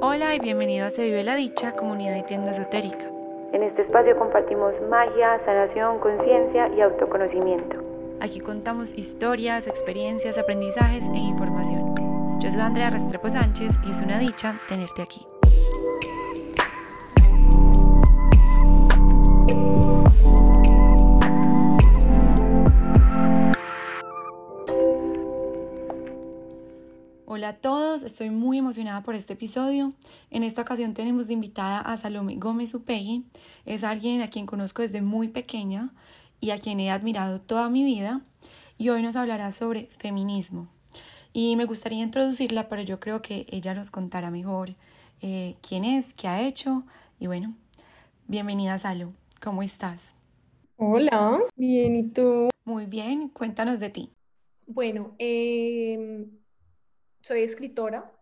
Hola y bienvenido a Se Vive la Dicha, comunidad y tienda esotérica. En este espacio compartimos magia, sanación, conciencia y autoconocimiento. Aquí contamos historias, experiencias, aprendizajes e información. Yo soy Andrea Restrepo Sánchez y es una dicha tenerte aquí. Hola a todos, estoy muy emocionada por este episodio. En esta ocasión tenemos de invitada a Salome Gómez Upegui. Es alguien a quien conozco desde muy pequeña y a quien he admirado toda mi vida. Y hoy nos hablará sobre feminismo. Y me gustaría introducirla, pero yo creo que ella nos contará mejor eh, quién es, qué ha hecho. Y bueno, bienvenida Salo, ¿cómo estás? Hola, bien, ¿y tú? Muy bien, cuéntanos de ti. Bueno, eh, soy escritora,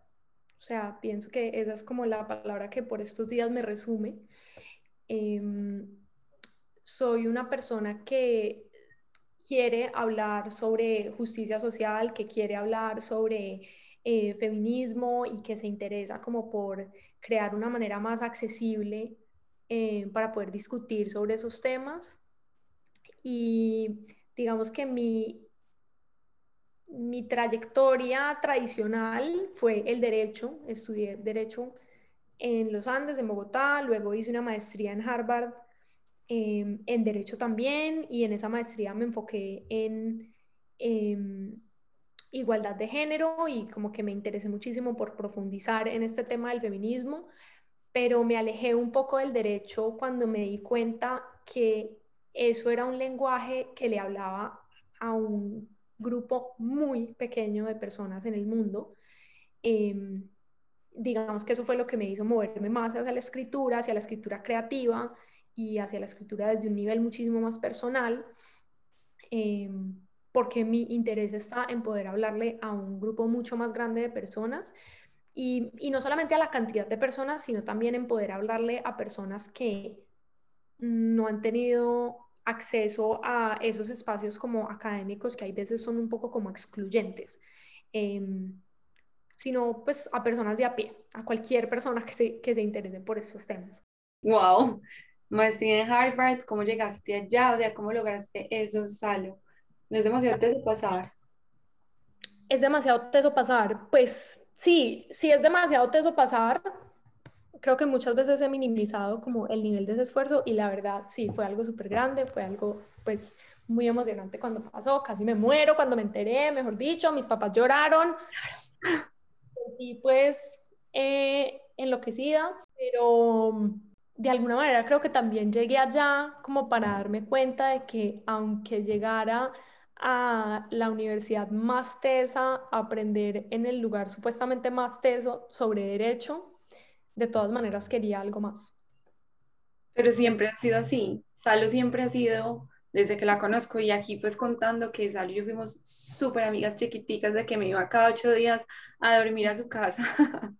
o sea, pienso que esa es como la palabra que por estos días me resume. Em, soy una persona que quiere hablar sobre justicia social, que quiere hablar sobre eh, feminismo y que se interesa como por crear una manera más accesible eh, para poder discutir sobre esos temas. Y digamos que mi mi trayectoria tradicional fue el derecho, estudié derecho en los Andes, en Bogotá, luego hice una maestría en Harvard em, en derecho también y en esa maestría me enfoqué en em, igualdad de género y como que me interesé muchísimo por profundizar en este tema del feminismo, pero me alejé un poco del derecho cuando me di cuenta que eso era un lenguaje que le hablaba a un grupo muy pequeño de personas en el mundo. Em, digamos que eso fue lo que me hizo moverme más hacia la escritura, hacia la escritura creativa y hacia la escritura desde un nivel muchísimo más personal, em, porque mi interés está en poder hablarle a un grupo mucho más grande de personas y, y no solamente a la cantidad de personas, sino también en poder hablarle a personas que no han tenido acceso a esos espacios como académicos que hay veces son un poco como excluyentes, em, sino pues a personas de a pie, a cualquier persona que se, que se interese por estos temas. Wow, maestría en Harvard, ¿cómo llegaste allá? O sea, ¿cómo lograste eso, Salo? ¿No es demasiado teso pasar? Es demasiado teso pasar, pues sí, sí es demasiado teso pasar, creo que muchas veces he minimizado como el nivel de ese esfuerzo y la verdad sí, fue algo súper grande, fue algo pues muy emocionante cuando pasó, casi me muero cuando me enteré, mejor dicho, mis papás lloraron. Y pues eh, enloquecida, pero de alguna manera creo que también llegué allá como para darme cuenta de que aunque llegara a la universidad más tesa, aprender en el lugar supuestamente más teso sobre derecho, de todas maneras quería algo más. Pero siempre ha sido así. Salo siempre ha sido, desde que la conozco y aquí pues contando que Salo y yo fuimos súper amigas chiquiticas de que me iba cada ocho días a dormir a su casa.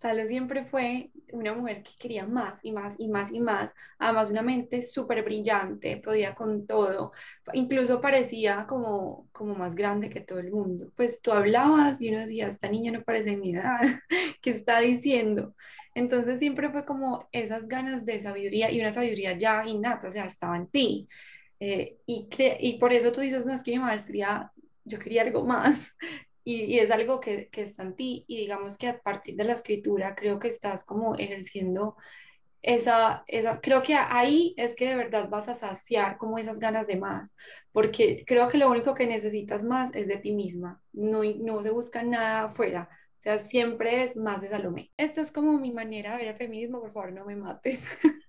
Salo siempre fue una mujer que quería más y más y más y más. Además, una mente súper brillante, podía con todo. Incluso parecía como, como más grande que todo el mundo. Pues tú hablabas y uno decía, esta niña no parece mi edad, ¿qué está diciendo? Entonces siempre fue como esas ganas de sabiduría y una sabiduría ya innata, o sea, estaba en ti. Eh, y, y por eso tú dices, no, es que mi maestría, yo quería algo más y, es algo que, que, está en ti y digamos que a partir de la escritura creo que estás como ejerciendo esa, esa, creo que ahí es que de verdad vas a saciar como esas ganas de más, porque creo que lo único que necesitas más es de ti misma, no, no se busca nada afuera, o sea, siempre es más de Salomé. Esta es como mi manera de ver el feminismo, por favor no me mates.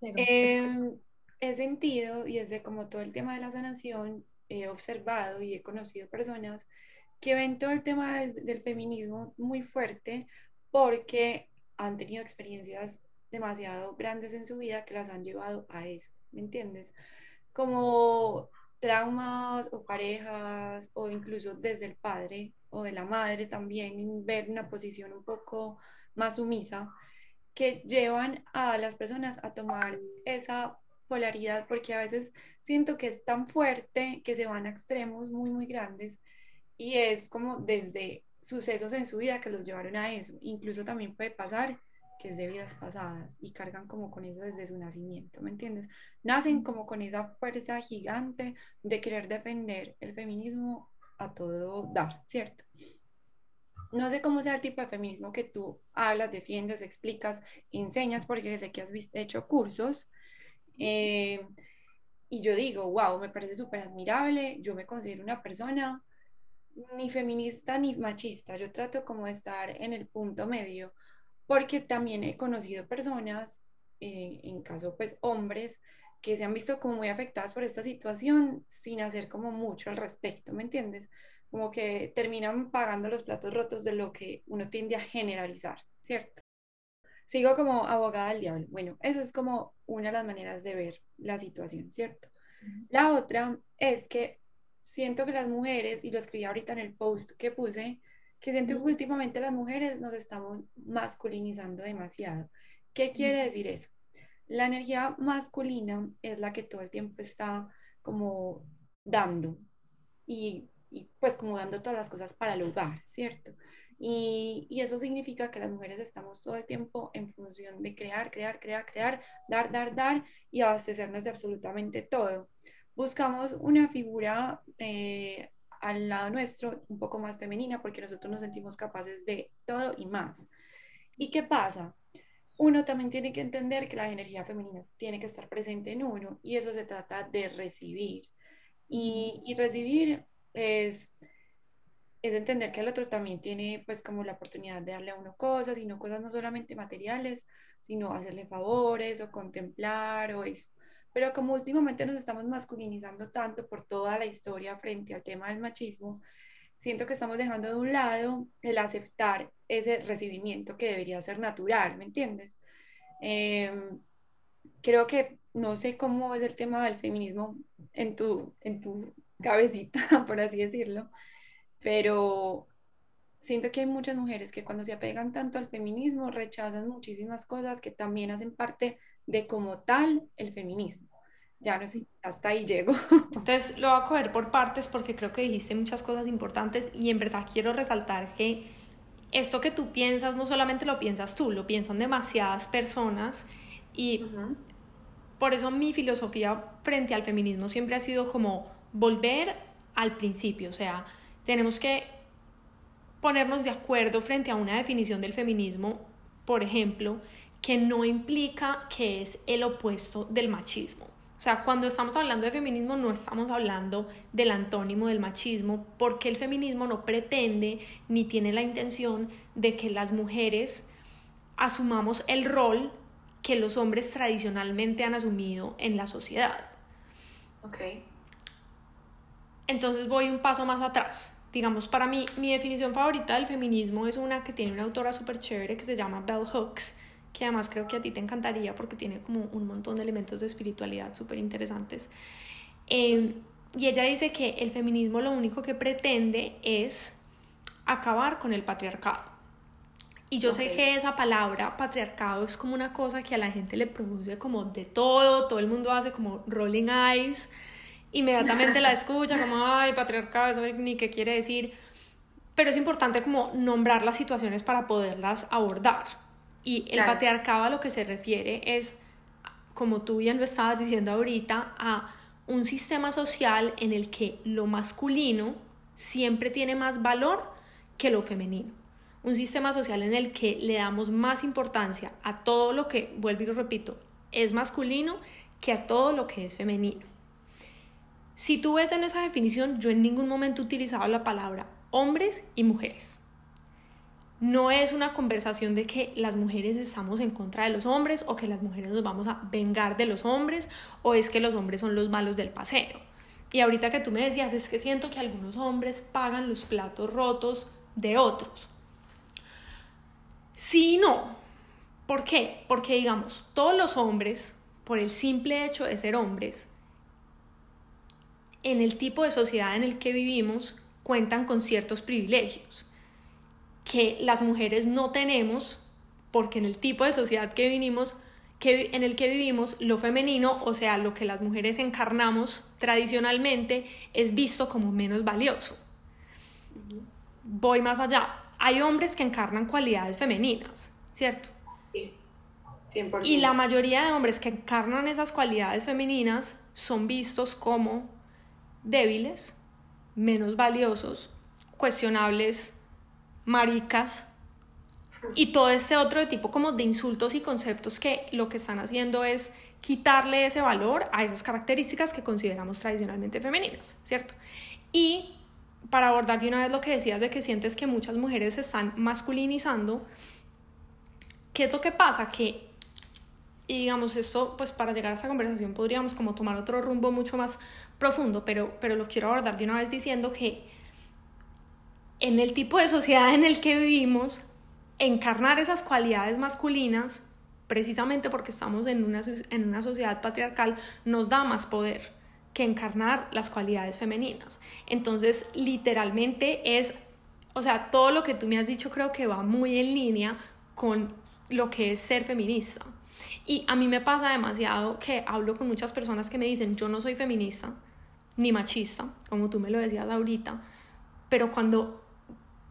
Em, he sentido y desde como todo el tema de la sanación he observado y he conocido personas que ven todo el tema del feminismo muy fuerte porque han tenido experiencias demasiado grandes en su vida que las han llevado a eso, ¿me entiendes? Como traumas o parejas o incluso desde el padre o de la madre también ver una posición un poco más sumisa que llevan a las personas a tomar esa polaridad porque a veces siento que es tan fuerte que se van a extremos muy muy grandes y es como desde sucesos en su vida que los llevaron a eso. Incluso también puede pasar que es de vidas pasadas y cargan como con eso desde su nacimiento, ¿me entiendes? Nacen como con esa fuerza gigante de querer defender el feminismo a todo dar, ¿cierto? No sé cómo sea el tipo de feminismo que tú hablas, defiendes, explicas, enseñas, porque sé que has hecho cursos. Eh, y yo digo, wow, me parece súper admirable, yo me considero una persona ni feminista ni machista, yo trato como de estar en el punto medio, porque también he conocido personas, eh, en caso pues hombres, que se han visto como muy afectadas por esta situación sin hacer como mucho al respecto, ¿me entiendes? Como que terminan pagando los platos rotos de lo que uno tiende a generalizar, ¿cierto? Sigo como abogada del diablo. Bueno, eso es como una de las maneras de ver la situación, ¿cierto? La otra es que siento que las mujeres, y lo escribí ahorita en el post que puse, que siento que últimamente las mujeres nos estamos masculinizando demasiado. ¿Qué quiere decir eso? La energía masculina es la que todo el tiempo está como dando y, y pues como dando todas las cosas para el hogar, ¿cierto? Y, y, eso significa que las mujeres estamos todo el tiempo en función de crear, crear, crear, crear, dar, dar, dar y abastecernos de absolutamente todo. Buscamos una figura eh, al lado nuestro un poco más femenina porque nosotros nos sentimos capaces de todo y más. ¿Y qué pasa? Uno también tiene que entender que la energía femenina tiene que estar presente en uno y eso se trata de recibir. Y, y recibir es, es entender que el otro también tiene pues como la oportunidad de darle a uno cosas y no cosas no solamente materiales, sino hacerle favores o contemplar o eso. Pero como últimamente nos estamos masculinizando tanto por toda la historia frente al tema del machismo, siento que estamos dejando de un lado el aceptar ese recibimiento que debería ser natural, ¿me entiendes? Em, creo que no sé cómo es el tema del feminismo en tu, en tu cabecita, por así decirlo, pero siento que hay muchas mujeres que cuando se apegan tanto al feminismo rechazan muchísimas cosas que también hacen parte de como tal el feminismo. Ya no sé, hasta ahí llego. Entonces lo voy a coger por partes porque creo que dijiste muchas cosas importantes y en verdad quiero resaltar que esto que tú piensas no solamente lo piensas tú, lo piensan demasiadas personas y por eso mi filosofía frente al feminismo siempre ha sido como volver al principio, o sea, tenemos que ponernos de acuerdo frente a una definición del feminismo, por ejemplo, que no implica que es el opuesto del machismo. O sea, cuando estamos hablando de feminismo no estamos hablando del antónimo del machismo, porque el feminismo no pretende ni tiene la intención de que las mujeres asumamos el rol que los hombres tradicionalmente han asumido en la sociedad. Ok. Entonces voy un paso más atrás. Digamos, para mí, mi definición favorita del feminismo es una que tiene una autora súper chévere que se llama Bell Hooks que además creo que a ti te encantaría porque tiene como un montón de elementos de espiritualidad súper interesantes. Em, y ella dice que el feminismo lo único que pretende es acabar con el patriarcado. Y yo sé que esa palabra patriarcado es como una cosa que a la gente le produce como de todo, todo el mundo hace como rolling eyes, inmediatamente la escucha como, ay, patriarcado, eso ni qué quiere decir, pero es importante como nombrar las situaciones para poderlas abordar. Y el patriarcado a lo que se refiere es, como tú bien lo estabas diciendo ahorita, a un sistema social en el que lo masculino siempre tiene más valor que lo femenino. Un sistema social en el que le damos más importancia a todo lo que, vuelvo y lo repito, es masculino que a todo lo que es femenino. Si tú ves en esa definición, yo en ningún momento he utilizado la palabra hombres y mujeres no es una conversación de que las mujeres estamos en contra de los hombres o que las mujeres nos vamos a vengar de los hombres o es que los hombres son los malos del paseo. Y ahorita que tú me decías, es que siento que algunos hombres pagan los platos rotos de otros. Sí no. ¿Por qué? Porque digamos, todos los hombres, por el simple hecho de ser hombres, en el tipo de sociedad en el que vivimos, cuentan con ciertos privilegios que las mujeres no tenemos porque en el tipo de sociedad que vinimos que, en el que vivimos, lo femenino, o sea, lo que las mujeres encarnamos tradicionalmente, es visto como menos valioso. Voy más allá. hay hombres que encarnan cualidades femeninas, ¿cierto? Sí, 100%. Y la mayoría de hombres que encarnan esas cualidades femeninas son vistos como débiles, menos valiosos, cuestionables, maricas y todo este otro tipo como de insultos y conceptos que lo que están haciendo es quitarle ese valor a esas características que consideramos tradicionalmente femeninas, ¿cierto? Y para abordar de una vez lo que decías de que sientes que muchas mujeres se están masculinizando, ¿qué es lo que pasa? Que, y digamos, esto, pues para llegar a esa conversación podríamos como tomar otro rumbo mucho más profundo, pero, pero lo quiero abordar de una vez diciendo que en el tipo de sociedad en el que vivimos, encarnar esas cualidades masculinas, precisamente porque estamos en una, en una sociedad patriarcal, nos da más poder que encarnar las cualidades femeninas. Entonces, literalmente es, o sea, todo lo que tú me has dicho creo que va muy en línea con lo que es ser feminista. Y a mí me pasa demasiado que hablo con muchas personas que me dicen, yo no soy feminista ni machista, como tú me lo decías ahorita, pero cuando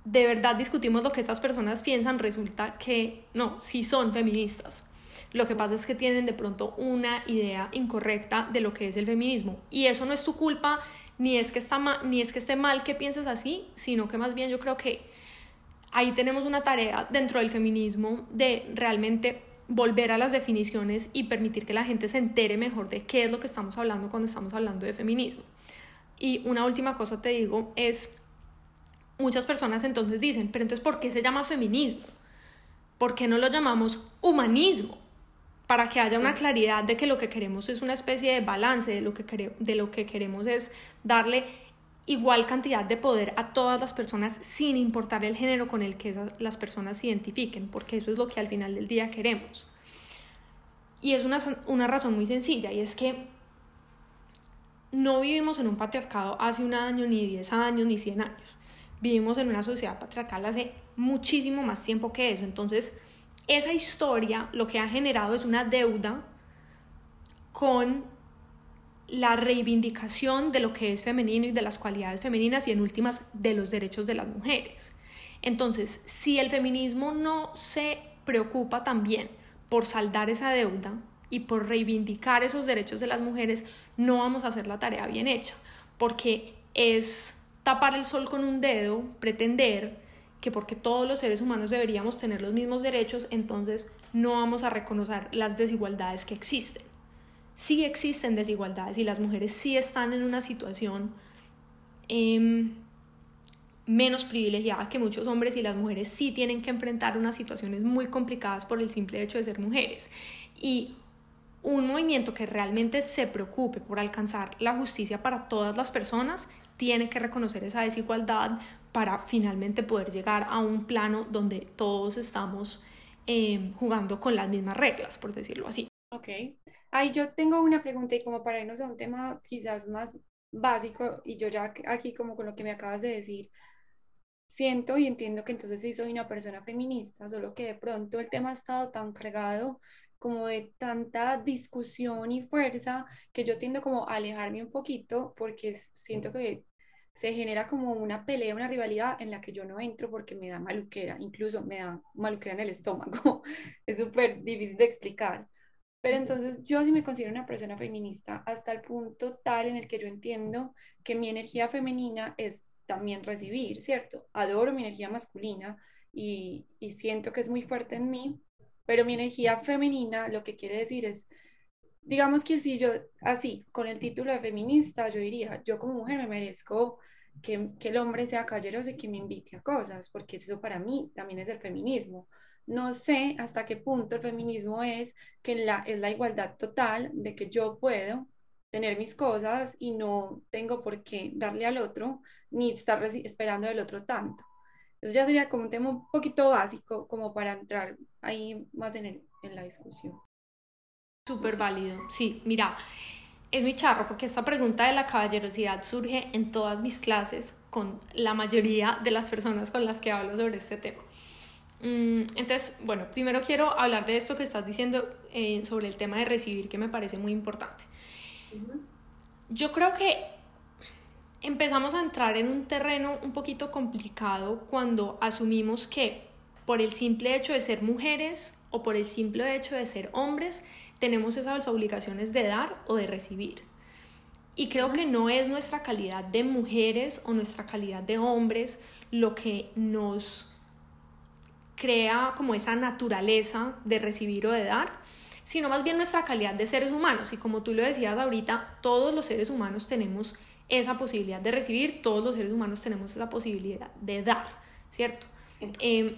de verdad discutimos lo que esas personas piensan, resulta que no, sí son feministas. Lo que pasa es que tienen de pronto una idea incorrecta de lo que es el feminismo. Y eso no es tu culpa, ni es que, está ni es que esté mal que pienses así, sino que más bien yo creo que ahí tenemos una tarea dentro del feminismo de realmente volver a las definiciones y permitir que la gente se entere mejor de qué es lo que estamos hablando cuando estamos hablando de feminismo. Y una última cosa te digo es muchas personas entonces dicen, pero entonces ¿por qué se llama feminismo? ¿Por qué no lo llamamos humanismo? Para que haya una claridad de que lo que queremos es una especie de balance, de lo que, de lo que queremos es darle igual cantidad de poder a todas las personas sin importar el género con el que las personas se identifiquen, porque eso es lo que al final del día queremos. Y es una, una razón muy sencilla, y es que no vivimos en un patriarcado hace un año, ni 10 años, ni 100 años vivimos en una sociedad patriarcal hace muchísimo más tiempo que eso. Entonces, esa historia lo que ha generado es una deuda con la reivindicación de lo que es femenino y de las cualidades femeninas y en últimas de los derechos de las mujeres. Entonces, si el feminismo no se preocupa también por saldar esa deuda y por reivindicar esos derechos de las mujeres, no vamos a hacer la tarea bien hecha, porque es tapar el sol con un dedo, pretender que porque todos los seres humanos deberíamos tener los mismos derechos, entonces no vamos a reconocer las desigualdades que existen. Sí existen desigualdades y las mujeres sí están en una situación em, menos privilegiada que muchos hombres y las mujeres sí tienen que enfrentar unas situaciones muy complicadas por el simple hecho de ser mujeres. Y un movimiento que realmente se preocupe por alcanzar la justicia para todas las personas tiene que reconocer esa desigualdad para finalmente poder llegar a un plano donde todos estamos em, jugando con las mismas reglas, por decirlo así. Ok. Ahí yo tengo una pregunta y como para irnos a un tema quizás más básico y yo ya aquí como con lo que me acabas de decir, siento y entiendo que entonces sí soy una persona feminista, solo que de pronto el tema ha estado tan cargado como de tanta discusión y fuerza que yo tiendo como a alejarme un poquito porque siento que se genera como una pelea, una rivalidad en la que yo no entro porque me da maluquera, incluso me da maluquera en el estómago. es súper difícil de explicar. Pero entonces yo sí me considero una persona feminista hasta el punto tal en el que yo entiendo que mi energía femenina es también recibir, ¿cierto? Adoro mi energía masculina y, y siento que es muy fuerte en mí, pero mi energía femenina lo que quiere decir es, digamos que si yo, así, con el título de feminista, yo diría, yo como mujer me merezco que, el hombre sea caballeroso y que me invite a cosas, porque eso para mí también es el feminismo. No sé hasta qué punto el feminismo es que la, es la igualdad total de que yo puedo tener mis cosas y no tengo por qué darle al otro ni estar esperando del otro tanto. Eso ya sería como un tema un poquito básico, como para entrar ahí más en, el, en la discusión. Súper válido, sí, mira, es muy charro porque esta pregunta de la caballerosidad surge en todas mis clases con la mayoría de las personas con las que hablo sobre este tema. Mm, entonces, bueno, primero quiero hablar de esto que estás diciendo eh, sobre el tema de recibir, que me parece muy importante. Yo creo que empezamos a entrar en un terreno un poquito complicado cuando asumimos que por el simple hecho de ser mujeres o por el simple hecho de ser hombres, tenemos esas obligaciones de dar o de recibir. Y creo que no es nuestra calidad de mujeres o nuestra calidad de hombres lo que nos crea como esa naturaleza de recibir o de dar, sino más bien nuestra calidad de seres humanos. Y como tú lo decías ahorita, todos los seres humanos tenemos esa posibilidad de recibir, todos los seres humanos tenemos esa posibilidad de dar, ¿cierto? Em,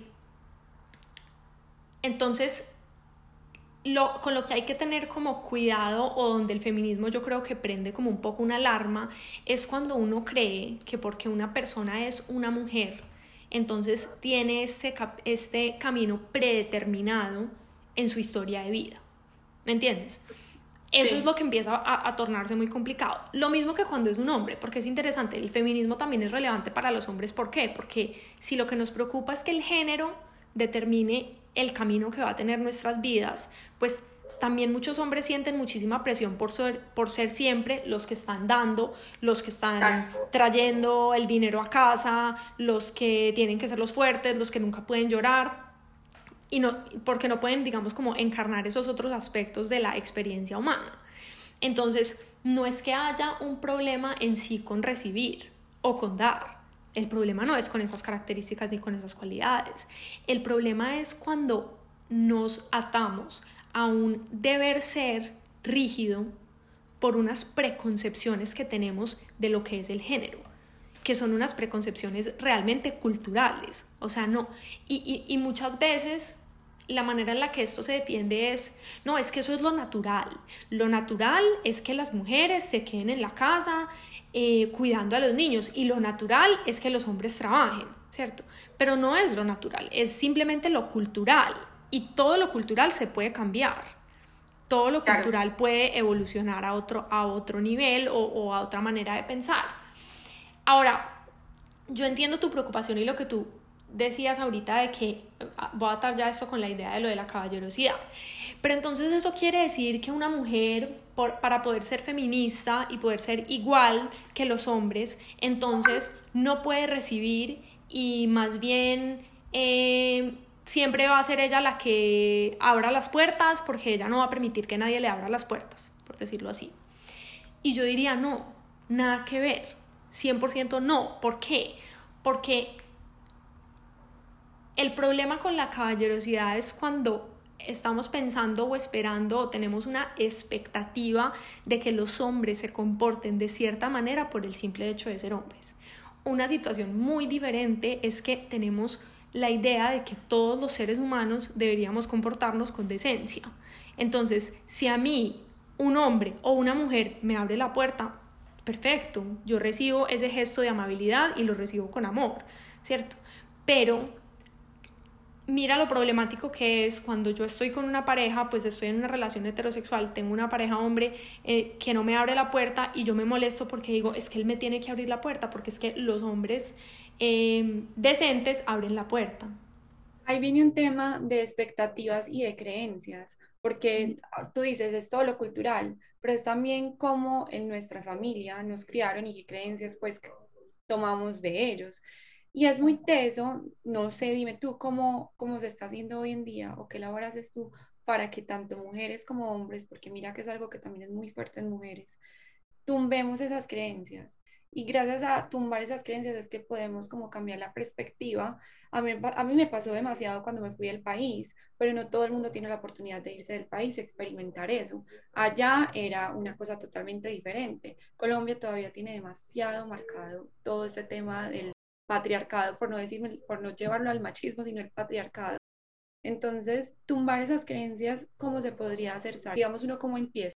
entonces, lo, con lo que hay que tener como cuidado o donde el feminismo yo creo que prende como un poco una alarma es cuando uno cree que porque una persona es una mujer, entonces tiene este, este camino predeterminado en su historia de vida. ¿Me entiendes? Eso es lo que empieza a, tornarse muy complicado. Lo mismo que cuando es un hombre, porque es interesante, el feminismo también es relevante para los hombres. ¿Por qué? Porque si lo que nos preocupa es que el género determine el camino que va a tener nuestras vidas, pues también muchos hombres sienten muchísima presión por ser, por ser siempre los que están dando, los que están trayendo el dinero a casa, los que tienen que ser los fuertes, los que nunca pueden llorar y no, porque no pueden, digamos, como encarnar esos otros aspectos de la experiencia humana. Entonces, no es que haya un problema en sí con recibir o con dar. El problema no es con esas características ni con esas cualidades. El problema es cuando nos atamos a un deber ser rígido por unas preconcepciones que tenemos de lo que es el género que son unas preconcepciones realmente culturales. O sea, no. Y, y, muchas veces la manera en la que esto se defiende es, no, es que eso es lo natural. Lo natural es que las mujeres se queden en la casa eh, cuidando a los niños y lo natural es que los hombres trabajen, ¿cierto? Pero no es lo natural, es simplemente lo cultural y todo lo cultural se puede cambiar. Todo lo cultural puede evolucionar a otro, a otro nivel o, o a otra manera de pensar. Ahora, yo entiendo tu preocupación y lo que tú decías ahorita de que ah, voy a atar ya esto con la idea de lo de la caballerosidad. Pero entonces eso quiere decir que una mujer, para poder ser feminista y poder ser igual que los hombres, entonces no puede recibir y más bien eh, siempre va a ser ella la que abra las puertas porque ella no va a permitir que nadie le abra las puertas, por decirlo así. Y yo diría, no, nada que ver. 100% no. ¿Por qué? Porque el problema con la caballerosidad es cuando estamos pensando o esperando o tenemos una expectativa de que los hombres se comporten de cierta manera por el simple hecho de ser hombres. Una situación muy diferente es que tenemos la idea de que todos los seres humanos deberíamos comportarnos con decencia. Entonces, si a mí un hombre o una mujer me abre la puerta, perfecto, yo recibo ese gesto de amabilidad y lo recibo con amor, ¿cierto? Pero mira lo problemático que es cuando yo estoy con una pareja, pues estoy en una relación heterosexual, tengo una pareja hombre eh, que no me abre la puerta y yo me molesto porque digo, es que él me tiene que abrir la puerta, porque es que los hombres em, decentes abren la puerta. Ahí viene un tema de expectativas y de creencias, porque tú dices, es todo lo cultural, pero es también como en nuestra familia nos criaron y qué creencias pues tomamos de ellos. Y es muy teso, no sé, dime tú cómo, cómo se está haciendo hoy en día o qué labor haces tú para que tanto mujeres como hombres, porque mira que es algo que también es muy fuerte en mujeres, tumbemos esas creencias y gracias a tumbar esas creencias es que podemos como cambiar la perspectiva. A mí, a mí me pasó demasiado cuando me fui del país, pero no todo el mundo tiene la oportunidad de irse del país experimentar eso. Allá era una cosa totalmente diferente. Colombia todavía tiene demasiado marcado todo este tema del patriarcado, por no decir, por no llevarlo al machismo, sino el patriarcado. Entonces, tumbar esas creencias, ¿cómo se podría hacer? Digamos uno cómo empieza.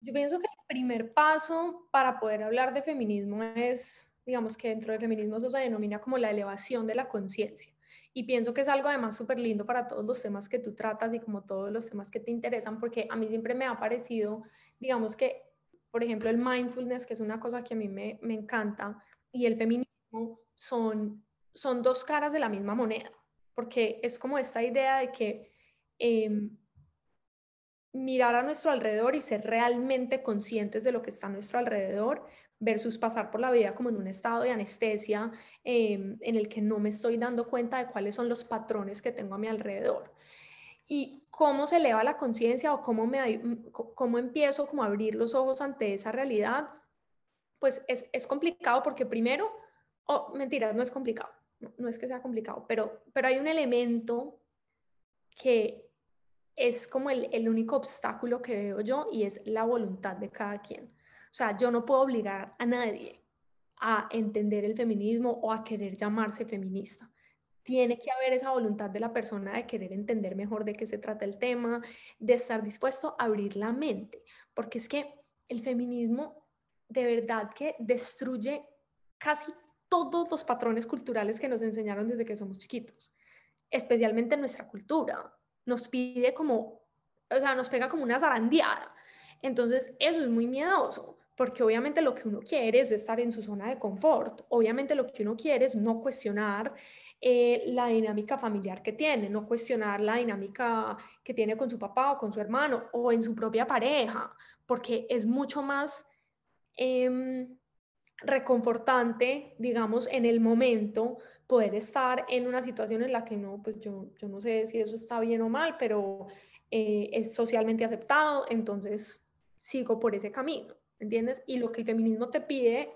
Yo pienso que el primer paso para poder hablar de feminismo es, digamos que dentro del feminismo eso se denomina como la elevación de la conciencia. Y pienso que es algo además súper lindo para todos los temas que tú tratas y como todos los temas que te interesan, porque a mí siempre me ha parecido, digamos que, por ejemplo, el mindfulness, que es una cosa que a mí me, me encanta, y el feminismo son, son dos caras de la misma moneda, porque es como esta idea de que... Eh, mirar a nuestro alrededor y ser realmente conscientes de lo que está a nuestro alrededor versus pasar por la vida como en un estado de anestesia em, en el que no me estoy dando cuenta de cuáles son los patrones que tengo a mi alrededor. Y cómo se eleva la conciencia o cómo, me, cómo empiezo como a abrir los ojos ante esa realidad, pues es, es complicado porque primero, oh, mentiras, no es complicado, no, es que sea complicado, pero, pero hay un elemento que es como el, el único obstáculo que veo yo y es la voluntad de cada quien. O sea, yo no puedo obligar a nadie a entender el feminismo o a querer llamarse feminista. Tiene que haber esa voluntad de la persona de querer entender mejor de qué se trata el tema, de estar dispuesto a abrir la mente, porque es que el feminismo de verdad que destruye casi todos los patrones culturales que nos enseñaron desde que somos chiquitos, especialmente nuestra cultura. Nos pide como, o sea, nos pega como una zarandeada. Entonces, eso es muy miedoso porque obviamente lo que uno quiere es estar en su zona de confort, obviamente lo que uno quiere es no cuestionar eh, la dinámica familiar que tiene, no cuestionar la dinámica que tiene con su papá o con su hermano o en su propia pareja, porque es mucho más em, reconfortante, digamos, en el momento poder estar en una situación en la que no, pues yo, yo no sé si eso está bien o mal, pero eh, es socialmente aceptado, entonces sigo por ese camino. ¿Entiendes? Y lo que el feminismo te pide,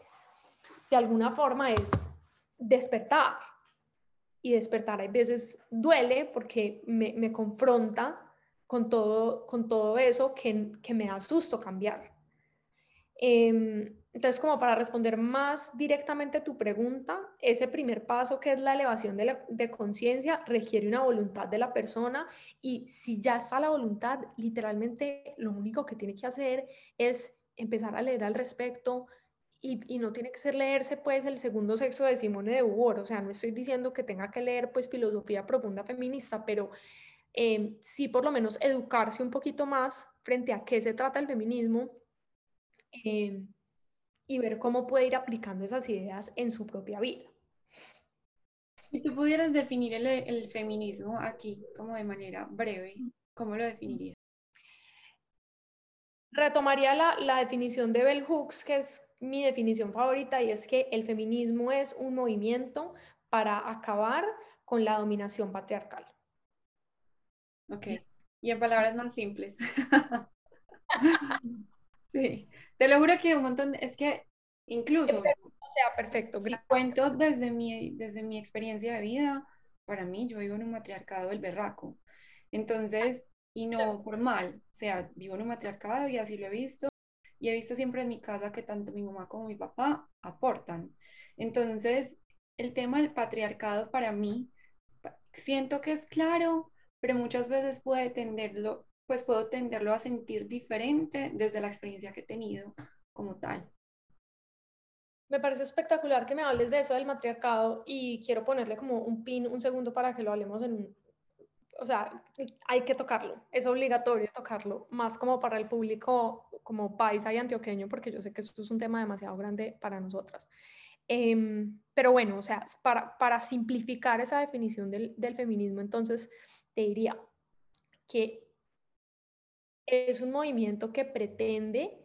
de alguna forma, es despertar. Y despertar a veces duele porque me, confronta con todo, con todo eso que, me da susto cambiar. Em, entonces, como para responder más directamente a tu pregunta, ese primer paso que es la elevación de, de conciencia requiere una voluntad de la persona y si ya está la voluntad, literalmente lo único que tiene que hacer es empezar a leer al respecto y, no tiene que ser leerse pues el segundo sexo de Simone de Beauvoir, o sea, no estoy diciendo que tenga que leer pues filosofía profunda feminista, pero eh, sí por lo menos educarse un poquito más frente a qué se trata el feminismo eh, y ver cómo puede ir aplicando esas ideas en su propia vida. Si tú pudieras definir el, el feminismo aquí como de manera breve, ¿cómo lo definirías? Retomaría la, la, definición de Bell Hooks, que es mi definición favorita, y es que el feminismo es un movimiento para acabar con la dominación patriarcal. Ok, y en palabras más simples. sí, te lo juro que un montón, es que incluso... O sea, perfecto. cuento desde mi, desde mi experiencia de vida, para mí yo vivo en un matriarcado del berraco. Entonces, y no por mal. O sea, vivo en un matriarcado y así lo he visto. Y he visto siempre en mi casa que tanto mi mamá como mi papá aportan. Entonces, el tema del patriarcado para mí, siento que es claro, pero muchas veces puede tenderlo, pues puedo tenderlo a sentir diferente desde la experiencia que he tenido como tal. Me parece espectacular que me hables de eso del matriarcado y quiero ponerle como un pin, un segundo para que lo hablemos en un, o sea, hay que tocarlo, es obligatorio tocarlo, más como para el público como paisa y antioqueño, porque yo sé que esto es un tema demasiado grande para nosotras. Em, pero bueno, o sea, para, simplificar esa definición del, del feminismo, entonces te diría que es un movimiento que pretende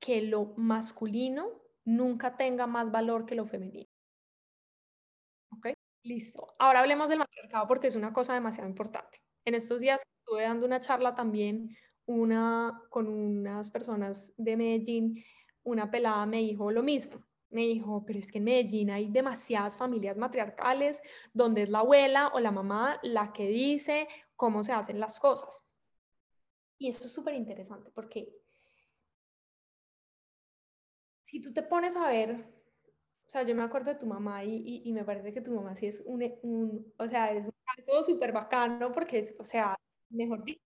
que lo masculino nunca tenga más valor que lo femenino. Listo. Ahora hablemos del matriarcado porque es una cosa demasiado importante. En estos días estuve dando una charla también una, con unas personas de Medellín. Una pelada me dijo lo mismo. Me dijo, pero es que en Medellín hay demasiadas familias matriarcales donde es la abuela o la mamá la que dice cómo se hacen las cosas. Y eso es súper interesante porque si tú te pones a ver o sea, yo me acuerdo de tu mamá y, y, me parece que tu mamá sí es un, un o sea, es un caso súper bacano porque es, o sea, mejor dicho,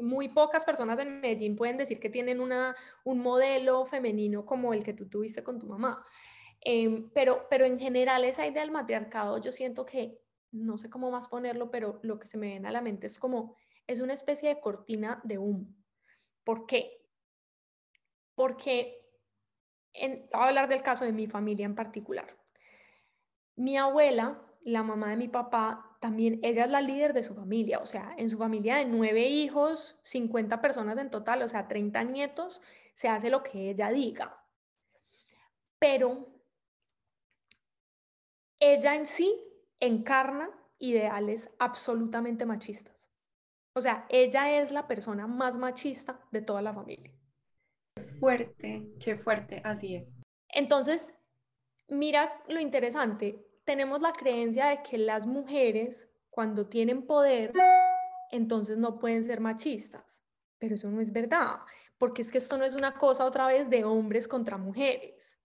muy pocas personas en Medellín pueden decir que tienen una, un modelo femenino como el que tú tuviste con tu mamá. Em, pero, pero en general esa idea del matriarcado, yo siento que, no sé cómo más ponerlo, pero lo que se me viene a la mente es como, es una especie de cortina de humo. ¿Por qué? Porque voy a hablar del caso de mi familia en particular. Mi abuela, la mamá de mi papá, también ella es la líder de su familia, o sea, en su familia de nueve hijos, 50 personas en total, o sea, 30 nietos, se hace lo que ella diga. Pero ella en sí encarna ideales absolutamente machistas. O sea, ella es la persona más machista de toda la familia. Fuerte, qué fuerte, así es. Entonces, mira lo interesante, tenemos la creencia de que las mujeres cuando tienen poder, entonces no pueden ser machistas, pero eso no es verdad, porque es que esto no es una cosa otra vez de hombres contra mujeres,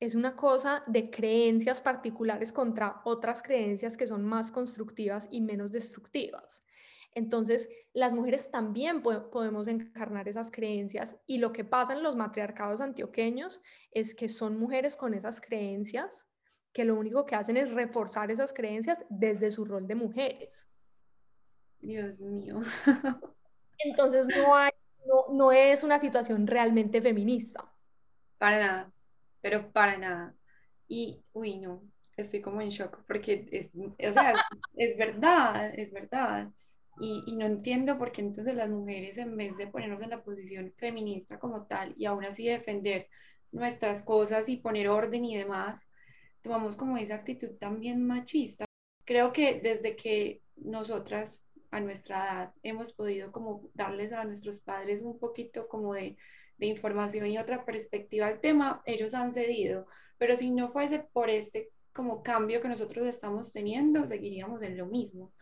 es una cosa de creencias particulares contra otras creencias que son más constructivas y menos destructivas. Entonces, las mujeres también podemos encarnar esas creencias y lo que pasa en los matriarcados antioqueños es que son mujeres con esas creencias que lo único que hacen es reforzar esas creencias desde su rol de mujeres. Dios mío. Entonces no, hay, no, no es una situación realmente feminista. Para nada, pero para nada. Y, uy, no, estoy como en shock porque es, o sea, es, verdad, es verdad. Y, y, no entiendo por qué entonces las mujeres, en vez de ponernos en la posición feminista como tal y aún así defender nuestras cosas y poner orden y demás, tomamos como esa actitud también machista. Creo que desde que nosotras a nuestra edad hemos podido como darles a nuestros padres un poquito como de, de información y otra perspectiva al tema, ellos han cedido. Pero si no fuese por este como cambio que nosotros estamos teniendo, seguiríamos en lo mismo.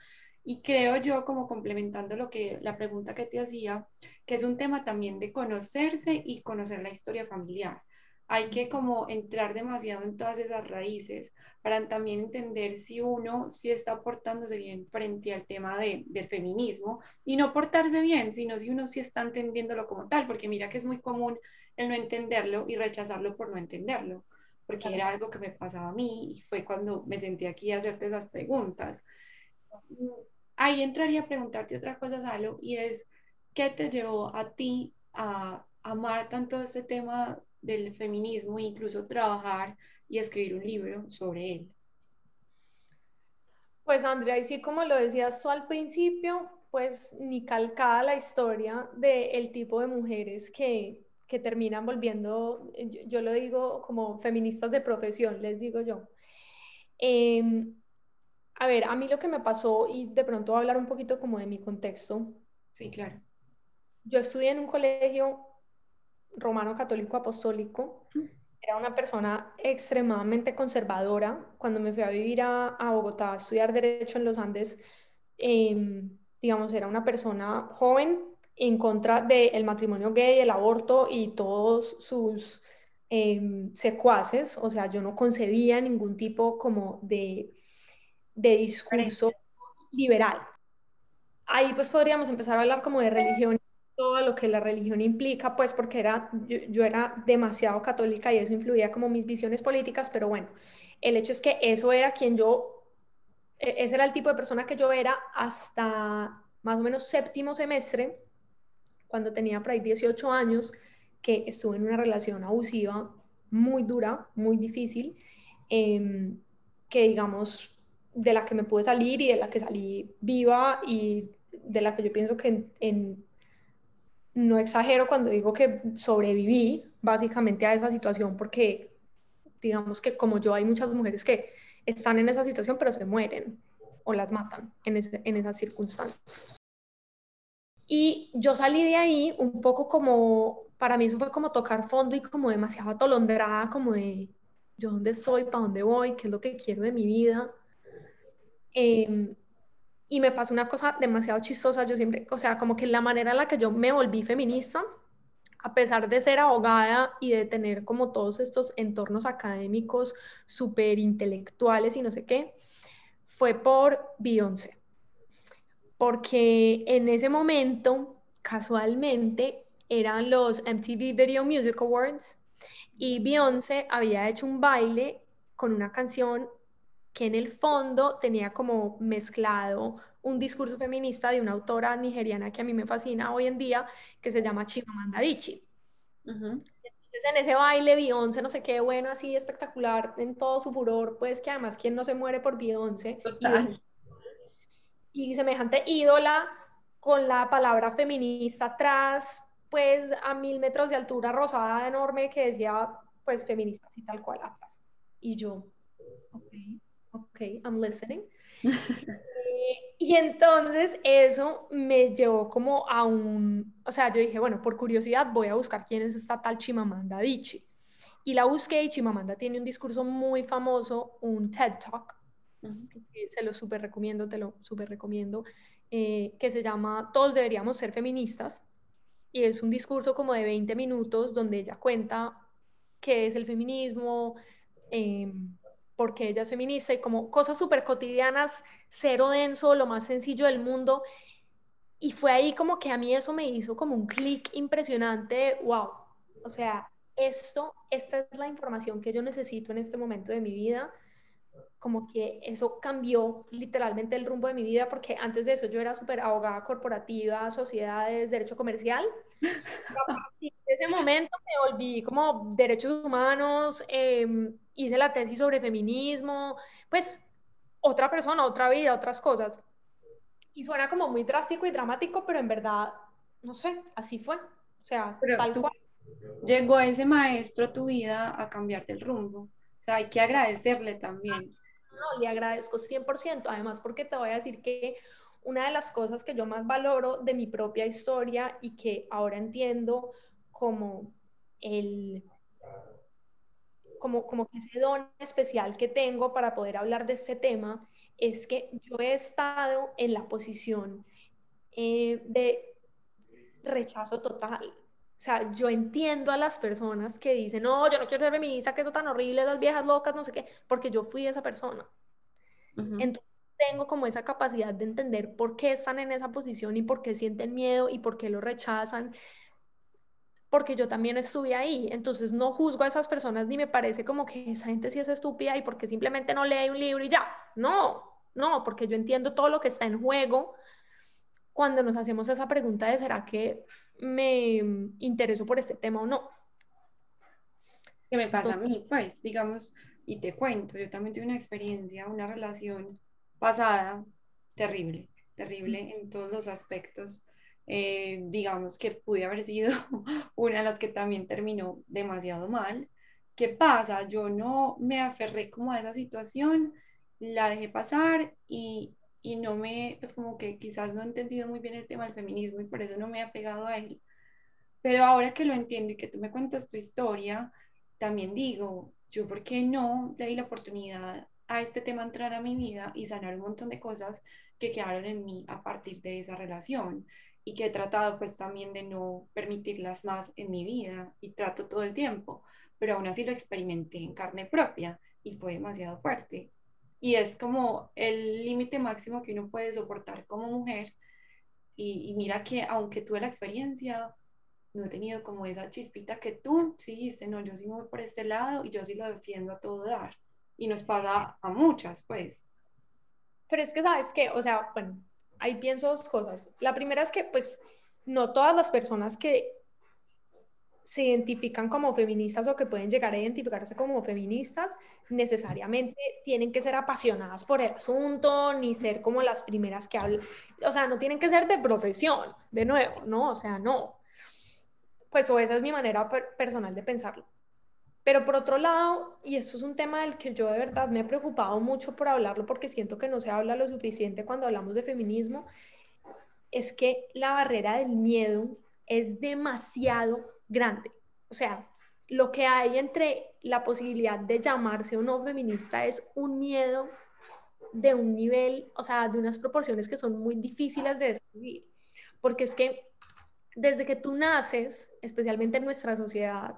Y creo yo, como complementando lo que la pregunta que te hacía, que es un tema también de conocerse y conocer la historia familiar. Hay que como entrar demasiado en todas esas raíces para también entender si uno sí está portándose bien frente al tema de, del feminismo y no portarse bien, sino si uno sí está entendiéndolo como tal, porque mira que es muy común el no entenderlo y rechazarlo por no entenderlo, porque era algo que me pasaba a mí y fue cuando me sentí aquí a hacerte esas preguntas. Ahí entraría a preguntarte otra cosa, Salo, y es, ¿qué te llevó a ti a amar tanto este tema del feminismo e incluso trabajar y escribir un libro sobre él. Pues Andrea, y sí como lo decías tú al principio, pues ni calcada la historia del tipo de mujeres que, que terminan volviendo, yo, lo digo como feministas de profesión, les digo yo. Em, a ver, a mí lo que me pasó, y de pronto voy a hablar un poquito como de mi contexto. Sí, claro. Yo estudié en un colegio romano católico apostólico. Era una persona extremadamente conservadora. Cuando me fui a vivir a, Bogotá a estudiar Derecho en los Andes, em, digamos, era una persona joven en contra del matrimonio gay, el aborto y todos sus em, secuaces. O sea, yo no concebía ningún tipo como de, de discurso liberal. Ahí pues podríamos empezar a hablar como de religión todo lo que la religión implica, pues porque era, yo, era demasiado católica y eso influía como mis visiones políticas, pero bueno, el hecho es que eso era quien yo, e, ese era el tipo de persona que yo era hasta más o menos séptimo semestre, cuando tenía por ahí 18 años, que estuve en una relación abusiva muy dura, muy difícil, em, que digamos, de la que me pude salir y de la que salí viva y de la que yo pienso que en no exagero cuando digo que sobreviví básicamente a esa situación porque digamos que como yo hay muchas mujeres que están en esa situación pero se mueren o las matan en, en esas circunstancias. Y yo salí de ahí un poco como, para mí eso fue como tocar fondo y como demasiado atolondrada, como de yo dónde estoy, para dónde voy, qué es lo que quiero de mi vida. Eh, y me pasó una cosa demasiado chistosa, yo siempre, o sea, como que la manera en la que yo me volví feminista, a pesar de ser abogada y de tener como todos estos entornos académicos súper intelectuales y no sé qué, fue por Beyoncé. Porque en ese momento, casualmente, eran los MTV Video Music Awards y Beyoncé había hecho un baile con una canción que en el fondo tenía como mezclado un discurso feminista de una autora nigeriana que a mí me fascina hoy en día, que se llama Chimamanda Adichie. Entonces en ese baile Beyoncé, no sé qué, bueno, así espectacular, en todo su furor, pues que además, ¿quién no se muere por Beyoncé? y semejante ídola con la palabra feminista atrás, pues a mil metros de altura, rosada, enorme, que decía, pues feminista, así tal cual atrás. Y yo, ok, ok, I'm listening. Eh, y entonces eso me llevó como a un, o sea, yo dije, bueno, por curiosidad voy a buscar quién es esta tal Chimamanda Adichie. Y la busqué y Chimamanda tiene un discurso muy famoso, un TED Talk, que se lo súper recomiendo, te lo súper recomiendo, eh, que se llama Todos deberíamos ser feministas. Y es un discurso como de 20 minutos donde ella cuenta qué es el feminismo, eh, por qué ella es feminista y como cosas súper cotidianas, cero denso, lo más sencillo del mundo. Y fue ahí como que a mí eso me hizo como un clic impresionante, wow, o sea, esto, esta es la información que yo necesito en este momento de mi vida como que eso cambió literalmente el rumbo de mi vida, porque antes de eso yo era súper abogada corporativa, sociedades, derecho comercial. De ese momento me volví como derechos humanos, em, hice la tesis sobre feminismo, pues otra persona, otra vida, otras cosas. Y suena como muy drástico y dramático, pero en verdad, no sé, así fue. O sea, tal cual. Llegó ese maestro a tu vida a cambiarte el rumbo. O sea, hay que agradecerle también no, le agradezco 100%, además porque te voy a decir que una de las cosas que yo más valoro de mi propia historia y que ahora entiendo como el como, como ese don especial que tengo para poder hablar de este tema es que yo he estado en la posición eh, de rechazo total. O sea, yo entiendo a las personas que dicen, no, yo no quiero ser feminista, que eso tan horrible, las viejas locas, no sé qué, porque yo fui esa persona. Entonces tengo como esa capacidad de entender por qué están en esa posición y por qué sienten miedo y por qué lo rechazan, porque yo también estuve ahí. Entonces no juzgo a esas personas ni me parece como que esa gente sí es estúpida y porque simplemente no lee un libro y ya. No, no, porque yo entiendo todo lo que está en juego cuando nos hacemos esa pregunta de ¿será que me intereso por este tema o no. ¿Qué me pasa a mí? Pues, digamos, y te cuento, yo también tuve una experiencia, una relación pasada terrible, terrible en todos los aspectos. Eh, digamos que pude haber sido una de las que también terminó demasiado mal. ¿Qué pasa? Yo no me aferré como a esa situación, la dejé pasar y, y no me, pues como que quizás no he entendido muy bien el tema del feminismo y por eso no me he apegado a él. Pero ahora que lo entiendo y que tú me cuentas tu historia, también digo, yo por qué no le di la oportunidad a este tema entrar a mi vida y sanar un montón de cosas que quedaron en mí a partir de esa relación y que he tratado pues también de no permitirlas más en mi vida y trato todo el tiempo, pero aún así lo experimenté en carne propia y fue demasiado fuerte y es como el límite máximo que uno puede soportar como mujer. Y, mira que aunque tuve la experiencia, no he tenido como esa chispita que tú sí dijiste, no, yo sí me voy por este lado y yo sí lo defiendo a todo dar. Y nos pasa a muchas, pues. Pero es que, ¿sabes qué? O sea, bueno, ahí pienso dos cosas. La primera es que, pues, no todas las personas que se identifican como feministas o que pueden llegar a identificarse como feministas, necesariamente tienen que ser apasionadas por el asunto, ni ser como las primeras que hablan, o sea, no tienen que ser de profesión, de nuevo, ¿no? O sea, no. Pues o esa es mi manera personal de pensarlo. Pero por otro lado, y esto es un tema del que yo de verdad me he preocupado mucho por hablarlo porque siento que no se habla lo suficiente cuando hablamos de feminismo, es que la barrera del miedo es demasiado grande. O sea, lo que hay entre la posibilidad de llamarse o no feminista es un miedo de un nivel, o sea, de unas proporciones que son muy difíciles de describir. Porque es que desde que tú naces, especialmente en nuestra sociedad,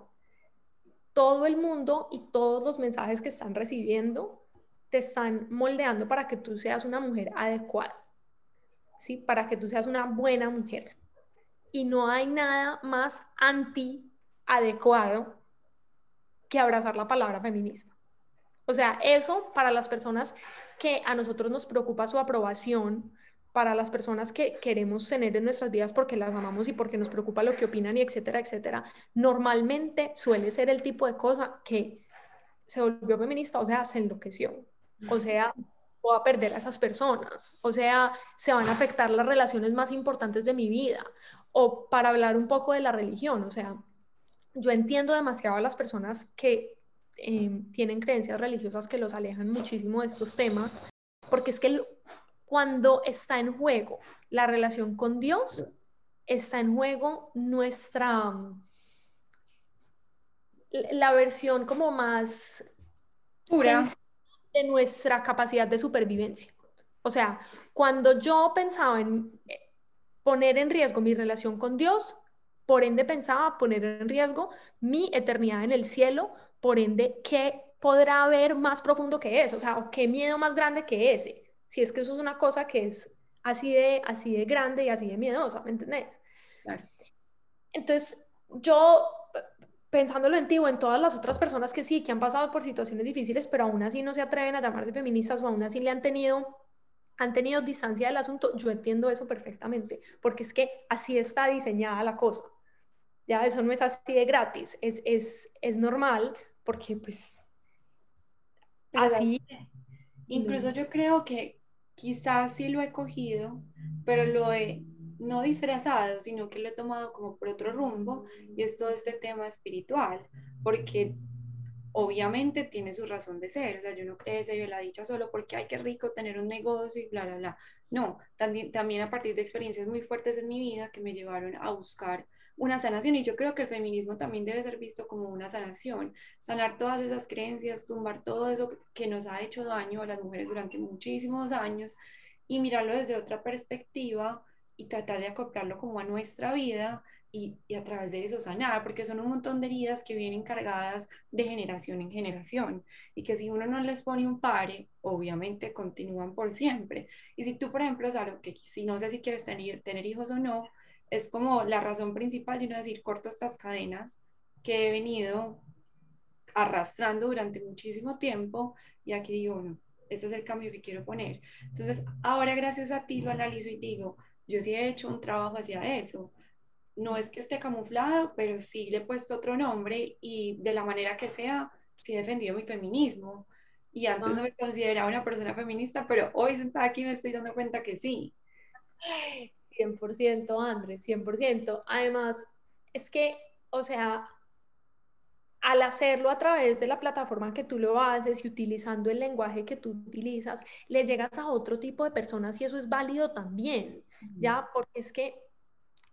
todo el mundo y todos los mensajes que están recibiendo te están moldeando para que tú seas una mujer adecuada, ¿sí? Para que tú seas una buena mujer y no hay nada más anti adecuado que abrazar la palabra feminista. O sea, eso para las personas que a nosotros nos preocupa su aprobación, para las personas que queremos tener en nuestras vidas porque las amamos y porque nos preocupa lo que opinan y etcétera, etcétera, normalmente suele ser el tipo de cosa que se volvió feminista, o sea, se enloqueció. O sea, voy a perder a esas personas. O sea, se van a afectar las relaciones más importantes de mi vida. O para hablar un poco de la religión, o sea, yo entiendo demasiado a las personas que em, tienen creencias religiosas que los alejan muchísimo de estos temas, porque es que cuando está en juego la relación con Dios, está en juego nuestra, la versión como más pura de nuestra capacidad de supervivencia. O sea, cuando yo pensaba en eh, poner en riesgo mi relación con Dios, por ende pensaba poner en riesgo mi eternidad en el cielo, por ende, ¿qué podrá haber más profundo que eso? O sea, ¿qué miedo más grande que ese? Si es que eso es una cosa que es así de, así de grande y así de miedosa, ¿me entendés? Entonces, yo pensándolo en ti o en todas las otras personas que sí, que han pasado por situaciones difíciles, pero aún así no se atreven a llamarse feministas o aún así le han tenido han tenido distancia del asunto, yo entiendo eso perfectamente, porque es que así está diseñada la cosa. Ya eso no es así de gratis, es, es, es normal porque pues así... Incluso yo creo que quizás sí lo he cogido, pero lo he no disfrazado, sino que lo he tomado como por otro rumbo y es todo este tema espiritual, porque obviamente tiene su razón de ser, o sea, yo no creo yo la dicha solo porque hay que rico tener un negocio y bla, bla, bla. No, también, también a partir de experiencias muy fuertes en mi vida que me llevaron a buscar una sanación y yo creo que el feminismo también debe ser visto como una sanación, sanar todas esas creencias, tumbar todo eso que nos ha hecho daño a las mujeres durante muchísimos años y mirarlo desde otra perspectiva y tratar de acoplarlo como a nuestra vida y, y, a través de eso sanar, porque son un montón de heridas que vienen cargadas de generación en generación y que si uno no les pone un pare, obviamente continúan por siempre. Y si tú, por ejemplo, algo que si no sé si quieres tener, tener hijos o no, es como la razón principal de uno decir, corto estas cadenas que he venido arrastrando durante muchísimo tiempo y aquí digo, no, este es el cambio que quiero poner. Entonces, ahora gracias a ti lo analizo y digo, yo sí he hecho un trabajo hacia eso. No es que esté camuflado, pero sí le he puesto otro nombre y de la manera que sea, sí he defendido mi feminismo. Y antes no me consideraba una persona feminista, pero hoy sentada aquí me estoy dando cuenta que sí. 100%, Andrés, 100%. Además, es que, o sea, al hacerlo a través de la plataforma que tú lo haces y utilizando el lenguaje que tú utilizas, le llegas a otro tipo de personas y eso es válido también, ¿ya? Porque es que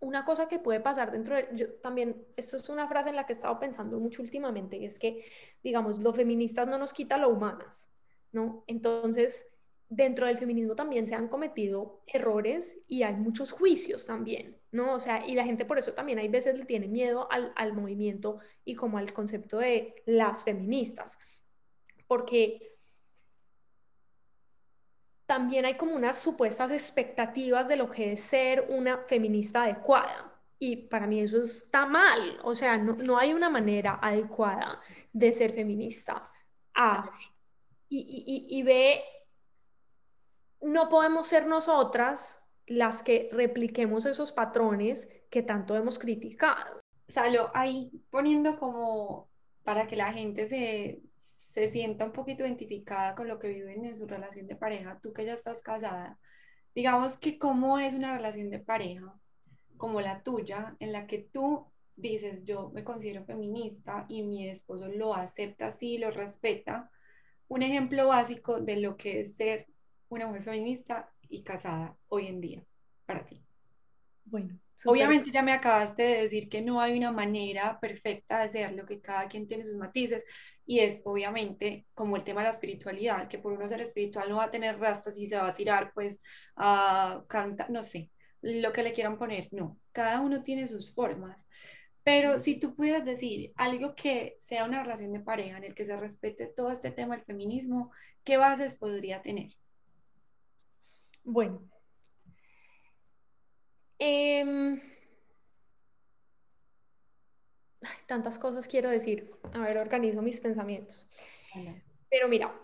una cosa que puede pasar dentro de, yo también, esto es una frase en la que he estado pensando mucho últimamente, y es que, digamos, los feministas no nos quita lo humanas, ¿no? Entonces, dentro del feminismo también se han cometido errores y hay muchos juicios también, ¿no? O sea, y la gente por eso también hay veces le tiene miedo al, al movimiento y como al concepto de las feministas, porque también hay como unas supuestas expectativas de lo que es ser una feminista adecuada. Y para mí eso está mal, o sea, no, no hay una manera adecuada de ser feminista. A, y, y, y B, no podemos ser nosotras las que repliquemos esos patrones que tanto hemos criticado. Salo, ahí poniendo como para que la gente se, se sienta un poquito identificada con lo que viven en su relación de pareja, tú que ya estás casada, digamos que cómo es una relación de pareja como la tuya, en la que tú dices, yo me considero feminista y mi esposo lo acepta así, lo respeta. Un ejemplo básico de lo que es ser una mujer feminista y casada hoy en día para ti? Bueno, obviamente ya me acabaste de decir que no hay una manera perfecta de hacerlo, que cada quien tiene sus matices y es obviamente como el tema de la espiritualidad, que por uno ser espiritual no va a tener rastas y se va a tirar pues a cantar, no sé, lo que le quieran poner, no, cada uno tiene sus formas. Pero si tú pudieras decir algo que sea una relación de pareja en el que se respete todo este tema del feminismo, ¿qué bases podría tener? Bueno. Em, tantas cosas quiero decir. A ver, organizo mis pensamientos. Pero mira,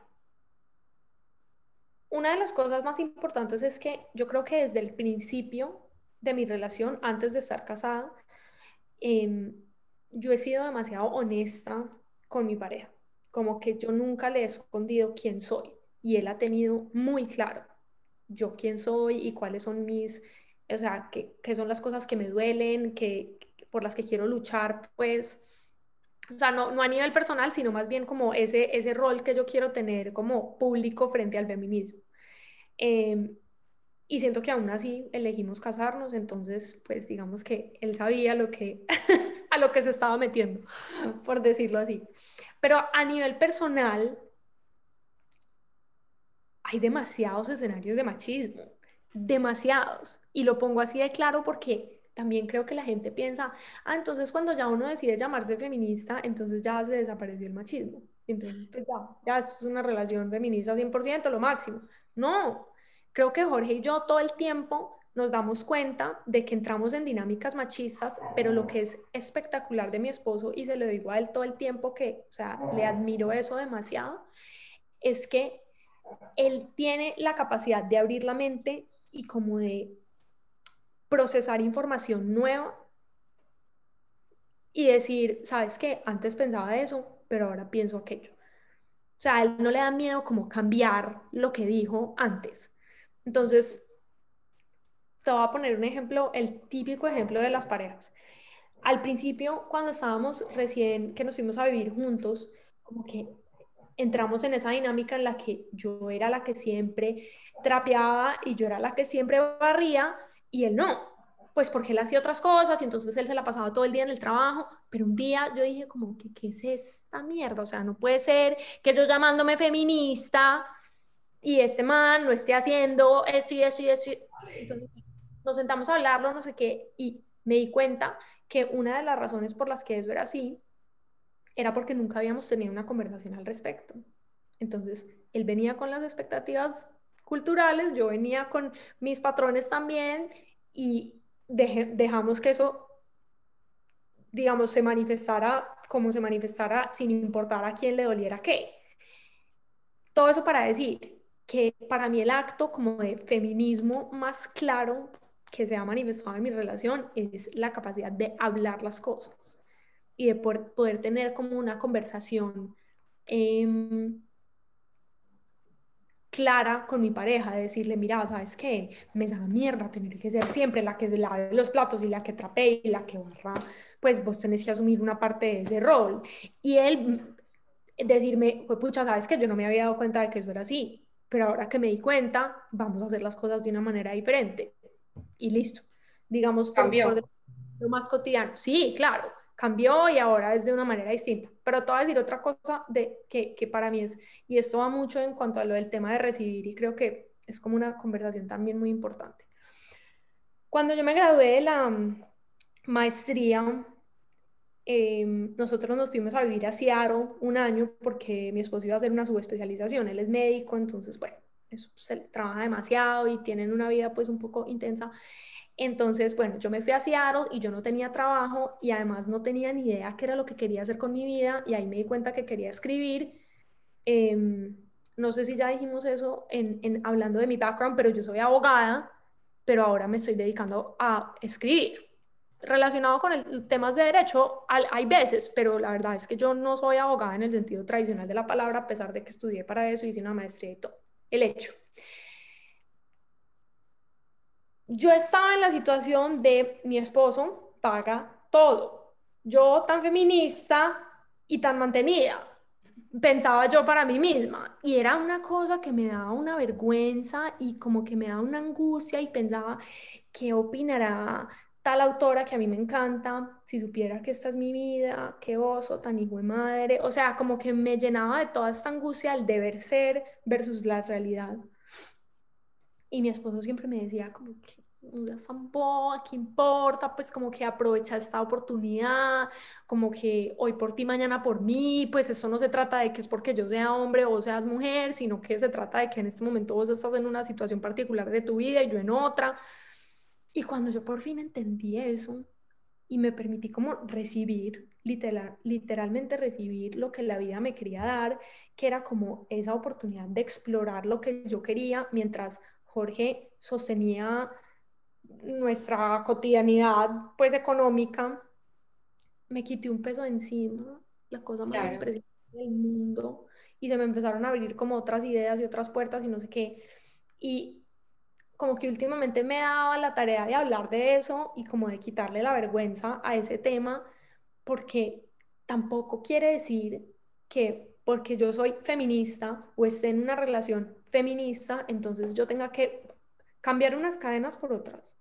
una de las cosas más importantes es que yo creo que desde el principio de mi relación, antes de estar casada, em, yo he sido demasiado honesta con mi pareja. Como que yo nunca le he escondido quién soy. y él ha tenido muy claro yo quién soy y cuáles son mis, o sea, qué, qué son las cosas que me duelen, que, por las que quiero luchar, pues, o sea, no, no a nivel personal, sino más bien como ese, ese rol que yo quiero tener como público frente al feminismo. Eh, y siento que aún así elegimos casarnos, entonces, pues digamos que él sabía lo que, a lo que se estaba metiendo, por decirlo así. Pero a nivel personal, hay demasiados escenarios de machismo, demasiados. Y lo pongo así de claro porque también creo que la gente piensa, ah, entonces cuando ya uno decide llamarse feminista, entonces ya se desapareció el machismo. Entonces, pues ya, ya es una relación feminista 100%, lo máximo. No, creo que Jorge y yo todo el tiempo nos damos cuenta de que entramos en dinámicas machistas, pero lo que es espectacular de mi esposo, y se lo digo a él todo el tiempo que, o sea, le admiro eso demasiado, es que él tiene la capacidad de abrir la mente y como de procesar información nueva y decir, sabes qué, antes pensaba eso, pero ahora pienso aquello. O sea, él no le da miedo como cambiar lo que dijo antes. Entonces, te voy a poner un ejemplo, el típico ejemplo de las parejas. Al principio, cuando estábamos recién, que nos fuimos a vivir juntos, como que entramos en esa dinámica en la que yo era la que siempre trapeaba y yo era la que siempre barría y él no, pues porque él hacía otras cosas y entonces él se la pasaba todo el día en el trabajo, pero un día yo dije como, ¿qué, qué es esta mierda? O sea, no puede ser que yo llamándome feminista y este man lo esté haciendo eso y eso y eso. Entonces nos sentamos a hablarlo, no sé qué, y me di cuenta que una de las razones por las que eso era así era porque nunca habíamos tenido una conversación al respecto. Entonces, él venía con las expectativas culturales, yo venía con mis patrones también y dejamos que eso, digamos, se manifestara como se manifestara sin importar a quién le doliera qué. Todo eso para decir que para mí el acto como de feminismo más claro que se ha manifestado en mi relación es la capacidad de hablar las cosas y de poder, tener como una conversación em, clara con mi pareja, de decirle, mira, ¿sabes qué? Me da mierda tener que ser siempre la que lave los platos y la que trapee y la que barra, pues vos tenés que asumir una parte de ese rol. Y él decirme, pues pucha, ¿sabes que Yo no me había dado cuenta de que eso era así, pero ahora que me di cuenta, vamos a hacer las cosas de una manera diferente. Y listo. Digamos, por, por lo más cotidiano. Sí, claro cambió y ahora es de una manera distinta. Pero te voy a decir otra cosa de, que, que para mí es, y esto va mucho en cuanto a lo del tema de recibir y creo que es como una conversación también muy importante. Cuando yo me gradué de la mm, maestría, em, nosotros nos fuimos a vivir a Seattle un año porque mi esposo iba a hacer una subespecialización, él es médico, entonces, bueno, eso se trabaja demasiado y tienen una vida pues un poco intensa. Entonces, bueno, yo me fui a Seattle y yo no tenía trabajo y además no tenía ni idea qué era lo que quería hacer con mi vida y ahí me di cuenta que quería escribir. Em, no sé si ya dijimos eso en, hablando de mi background, pero yo soy abogada, pero ahora me estoy dedicando a escribir. Relacionado con el, temas de derecho, hay veces, pero la verdad es que yo no soy abogada en el sentido tradicional de la palabra, a pesar de que estudié para eso, hice una maestría y todo. El hecho yo estaba en la situación de mi esposo paga todo. Yo tan feminista y tan mantenida, pensaba yo para mí misma. Y era una cosa que me daba una vergüenza y como que me daba una angustia y pensaba, ¿qué opinará tal autora que a mí me encanta? Si supiera que esta es mi vida, qué oso, tan hijo de madre. O sea, como que me llenaba de toda esta angustia al deber ser versus la realidad. Y mi esposo siempre me decía como que, ¿qué importa? Pues como que aprovecha esta oportunidad, como que hoy por ti, mañana por mí, pues eso no se trata de que es porque yo sea hombre o seas mujer, sino que se trata de que en este momento vos estás en una situación particular de tu vida y yo en otra. Y cuando yo por fin entendí eso y me permití como recibir, literal, literalmente recibir lo que la vida me quería dar, que era como esa oportunidad de explorar lo que yo quería mientras Jorge sostenía nuestra cotidianidad pues económica, me quité un peso encima, la cosa más impresionante del mundo, y se me empezaron a abrir como otras ideas y otras puertas y no sé qué. Y como que últimamente me daba la tarea de hablar de eso y como de quitarle la vergüenza a ese tema, porque tampoco quiere decir que porque yo soy feminista o esté en una relación feminista, entonces yo tenga que cambiar unas cadenas por otras.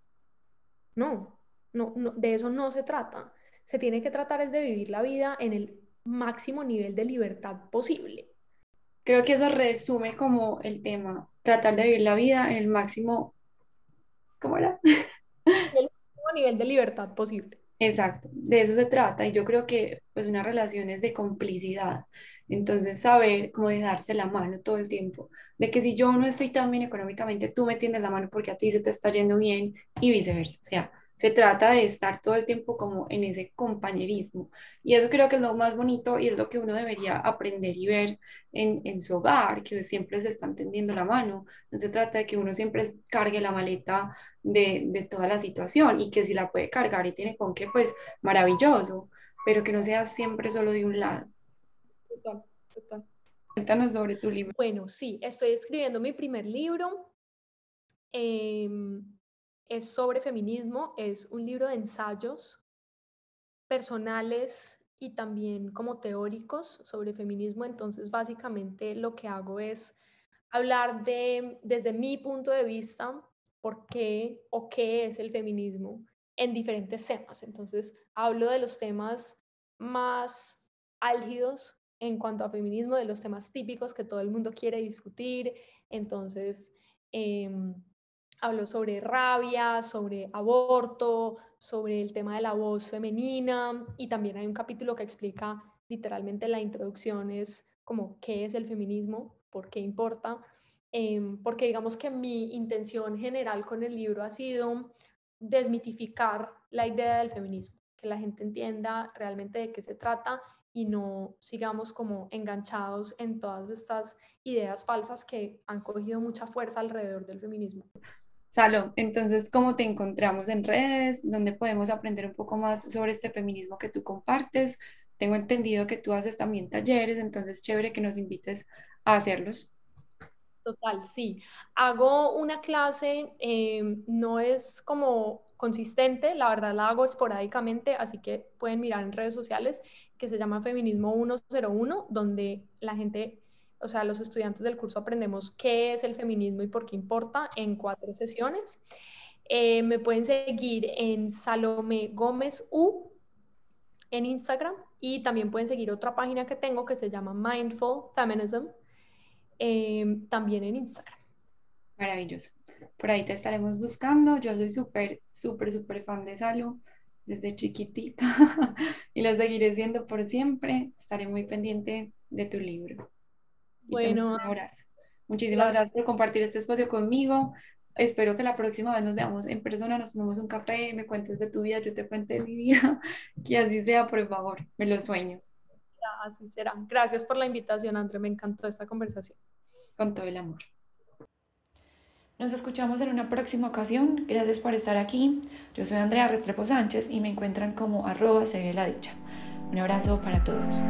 No, no, no, de eso no se trata. Se tiene que tratar es de vivir la vida en el máximo nivel de libertad posible. Creo que eso resume como el tema, tratar de vivir la vida en el máximo, ¿cómo era? el máximo nivel de libertad posible. Exacto, de eso se trata y yo creo que pues una relación es de complicidad, entonces saber cómo de darse la mano todo el tiempo, de que si yo no estoy tan bien económicamente, tú me tienes la mano porque a ti se te está yendo bien y viceversa, o sea, se trata de estar todo el tiempo como en ese compañerismo. Y eso creo que es lo más bonito y es lo que uno debería aprender y ver en, en su hogar, que siempre se están tendiendo la mano. No se trata de que uno siempre cargue la maleta de, de toda la situación y que si la puede cargar y tiene con qué, pues maravilloso, pero que no sea siempre solo de un lado. Total, total. Cuéntanos sobre tu libro. Bueno, sí, estoy escribiendo mi primer libro. Eh, es sobre feminismo, es un libro de ensayos personales y también como teóricos sobre feminismo. Entonces, básicamente lo que hago es hablar de, desde mi punto de vista, por qué o qué es el feminismo en diferentes temas. Entonces, hablo de los temas más álgidos en cuanto a feminismo, de los temas típicos que todo el mundo quiere discutir. Entonces, eh, Hablo sobre rabia, sobre aborto, sobre el tema de la voz femenina y también hay un capítulo que explica literalmente la introducción es como qué es el feminismo, por qué importa, em, porque digamos que mi intención general con el libro ha sido desmitificar la idea del feminismo, que la gente entienda realmente de qué se trata y no sigamos como enganchados en todas estas ideas falsas que han cogido mucha fuerza alrededor del feminismo. Salo, entonces, ¿cómo te encontramos en redes? ¿Dónde podemos aprender un poco más sobre este feminismo que tú compartes? Tengo entendido que tú haces también talleres, entonces chévere que nos invites a hacerlos. Total, sí. Hago una clase, em, no es como consistente, la verdad la hago esporádicamente, así que pueden mirar en redes sociales que se llama Feminismo 101, donde la gente o sea, los estudiantes del curso aprendemos qué es el feminismo y por qué importa en cuatro sesiones. Eh, me pueden seguir en Salome Gómez U en Instagram y también pueden seguir otra página que tengo que se llama Mindful Feminism, em, también en Instagram. Maravilloso. Por ahí te estaremos buscando. Yo soy súper, súper, súper fan de Salo desde chiquitita y lo seguiré siendo por siempre. Estaré muy pendiente de tu libro. Bueno, un abrazo. Muchísimas gracias por compartir este espacio conmigo. Espero que la próxima vez nos veamos en persona, nos tomemos un café, me cuentes de tu vida, yo te cuente de mi vida. Que así sea, por favor, me lo sueño. Así será. Gracias por la invitación, André. Me encantó esta conversación. Con todo el amor. Nos escuchamos en una próxima ocasión. Gracias por estar aquí. Yo soy Andrea Restrepo Sánchez y me encuentran como arroba se ve la dicha. Un abrazo para todos.